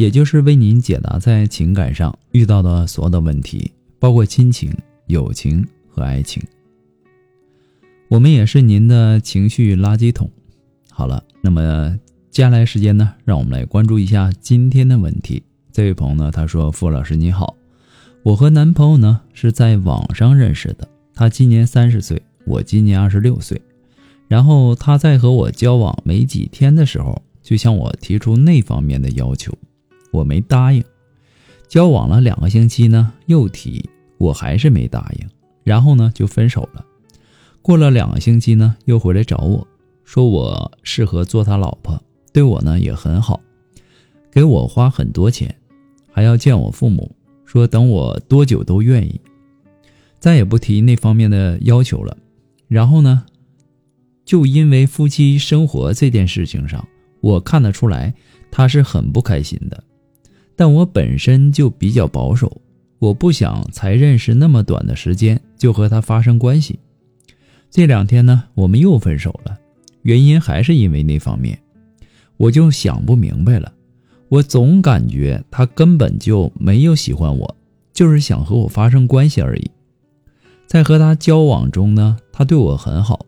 也就是为您解答在情感上遇到的所有的问题，包括亲情、友情和爱情。我们也是您的情绪垃圾桶。好了，那么接下来时间呢，让我们来关注一下今天的问题。这位朋友呢，他说：“付老师你好，我和男朋友呢是在网上认识的，他今年三十岁，我今年二十六岁。然后他在和我交往没几天的时候，就向我提出那方面的要求。”我没答应，交往了两个星期呢，又提，我还是没答应，然后呢就分手了。过了两个星期呢，又回来找我说我适合做他老婆，对我呢也很好，给我花很多钱，还要见我父母，说等我多久都愿意，再也不提那方面的要求了。然后呢，就因为夫妻生活这件事情上，我看得出来他是很不开心的。但我本身就比较保守，我不想才认识那么短的时间就和他发生关系。这两天呢，我们又分手了，原因还是因为那方面，我就想不明白了。我总感觉他根本就没有喜欢我，就是想和我发生关系而已。在和他交往中呢，他对我很好，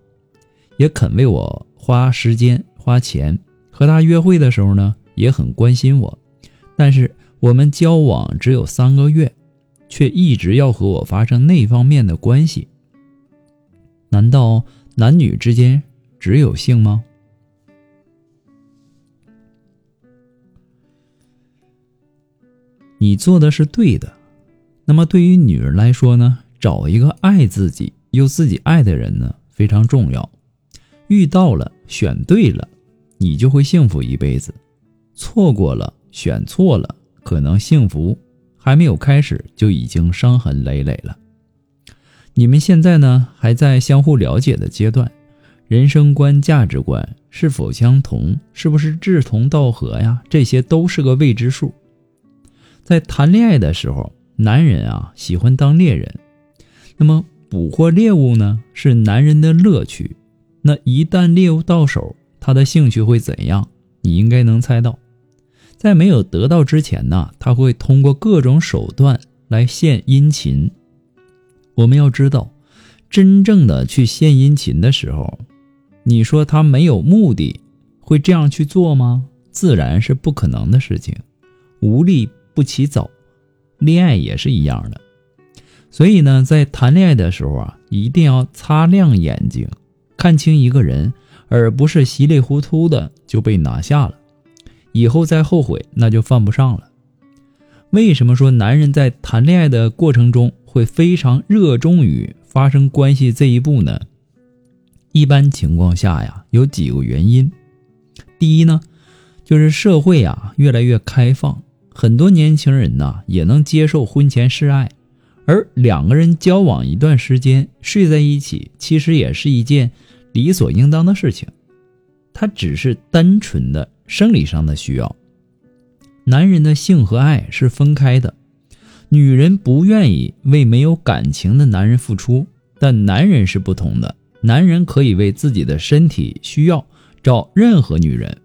也肯为我花时间花钱。和他约会的时候呢，也很关心我，但是。我们交往只有三个月，却一直要和我发生那方面的关系。难道男女之间只有性吗？你做的是对的。那么对于女人来说呢？找一个爱自己又自己爱的人呢，非常重要。遇到了，选对了，你就会幸福一辈子；错过了，选错了。可能幸福还没有开始，就已经伤痕累累了。你们现在呢，还在相互了解的阶段，人生观、价值观是否相同，是不是志同道合呀？这些都是个未知数。在谈恋爱的时候，男人啊喜欢当猎人，那么捕获猎物呢是男人的乐趣。那一旦猎物到手，他的兴趣会怎样？你应该能猜到。在没有得到之前呢，他会通过各种手段来献殷勤。我们要知道，真正的去献殷勤的时候，你说他没有目的，会这样去做吗？自然是不可能的事情。无利不起早，恋爱也是一样的。所以呢，在谈恋爱的时候啊，一定要擦亮眼睛，看清一个人，而不是稀里糊涂的就被拿下了。以后再后悔，那就犯不上了。为什么说男人在谈恋爱的过程中会非常热衷于发生关系这一步呢？一般情况下呀，有几个原因。第一呢，就是社会啊越来越开放，很多年轻人呐也能接受婚前示爱，而两个人交往一段时间，睡在一起，其实也是一件理所应当的事情。他只是单纯的。生理上的需要，男人的性和爱是分开的，女人不愿意为没有感情的男人付出，但男人是不同的，男人可以为自己的身体需要找任何女人。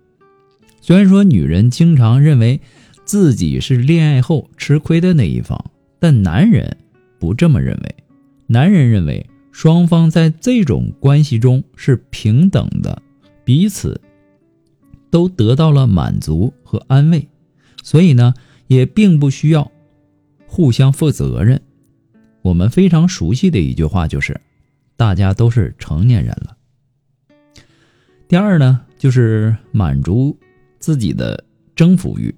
虽然说女人经常认为自己是恋爱后吃亏的那一方，但男人不这么认为，男人认为双方在这种关系中是平等的，彼此。都得到了满足和安慰，所以呢，也并不需要互相负责任。我们非常熟悉的一句话就是：大家都是成年人了。第二呢，就是满足自己的征服欲。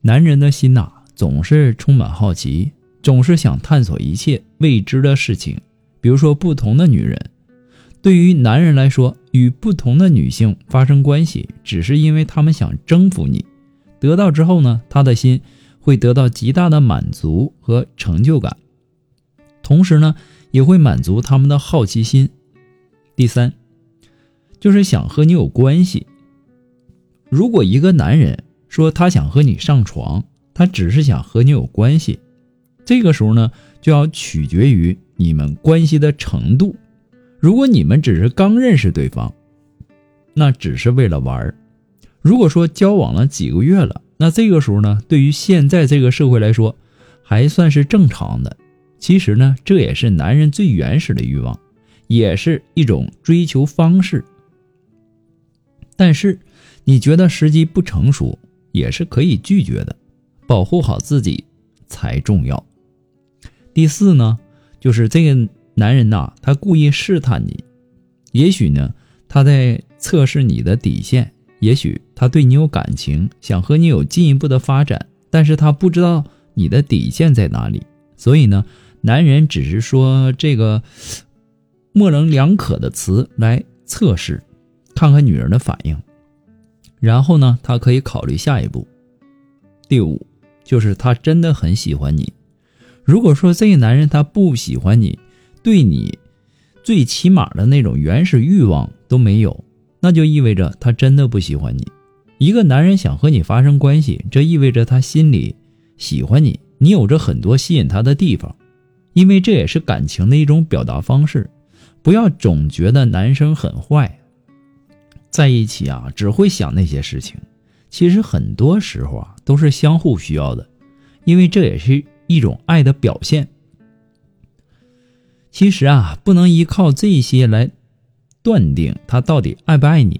男人的心呐，总是充满好奇，总是想探索一切未知的事情，比如说不同的女人。对于男人来说，与不同的女性发生关系，只是因为他们想征服你，得到之后呢，他的心会得到极大的满足和成就感，同时呢，也会满足他们的好奇心。第三，就是想和你有关系。如果一个男人说他想和你上床，他只是想和你有关系，这个时候呢，就要取决于你们关系的程度。如果你们只是刚认识对方，那只是为了玩儿；如果说交往了几个月了，那这个时候呢，对于现在这个社会来说，还算是正常的。其实呢，这也是男人最原始的欲望，也是一种追求方式。但是，你觉得时机不成熟，也是可以拒绝的。保护好自己才重要。第四呢，就是这个男人呐，他故意试探你，也许呢，他在测试你的底线。也许他对你有感情，想和你有进一步的发展，但是他不知道你的底线在哪里，所以呢，男人只是说这个模棱两可的词来测试，看看女人的反应，然后呢，他可以考虑下一步。第五，就是他真的很喜欢你。如果说这个男人他不喜欢你，对你最起码的那种原始欲望都没有。那就意味着他真的不喜欢你。一个男人想和你发生关系，这意味着他心里喜欢你，你有着很多吸引他的地方，因为这也是感情的一种表达方式。不要总觉得男生很坏，在一起啊只会想那些事情。其实很多时候啊都是相互需要的，因为这也是一种爱的表现。其实啊不能依靠这些来。断定他到底爱不爱你，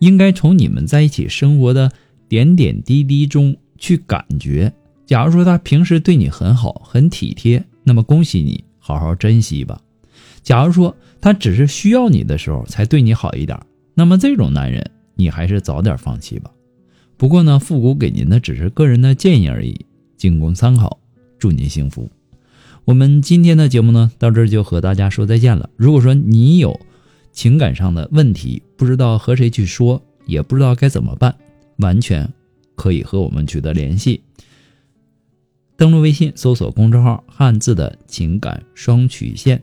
应该从你们在一起生活的点点滴滴中去感觉。假如说他平时对你很好、很体贴，那么恭喜你，好好珍惜吧。假如说他只是需要你的时候才对你好一点，那么这种男人你还是早点放弃吧。不过呢，复古给您的只是个人的建议而已，仅供参考。祝您幸福。我们今天的节目呢，到这儿就和大家说再见了。如果说你有，情感上的问题，不知道和谁去说，也不知道该怎么办，完全可以和我们取得联系。登录微信，搜索公众号“汉字的情感双曲线”，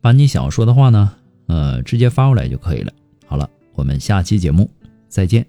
把你想要说的话呢，呃，直接发过来就可以了。好了，我们下期节目再见。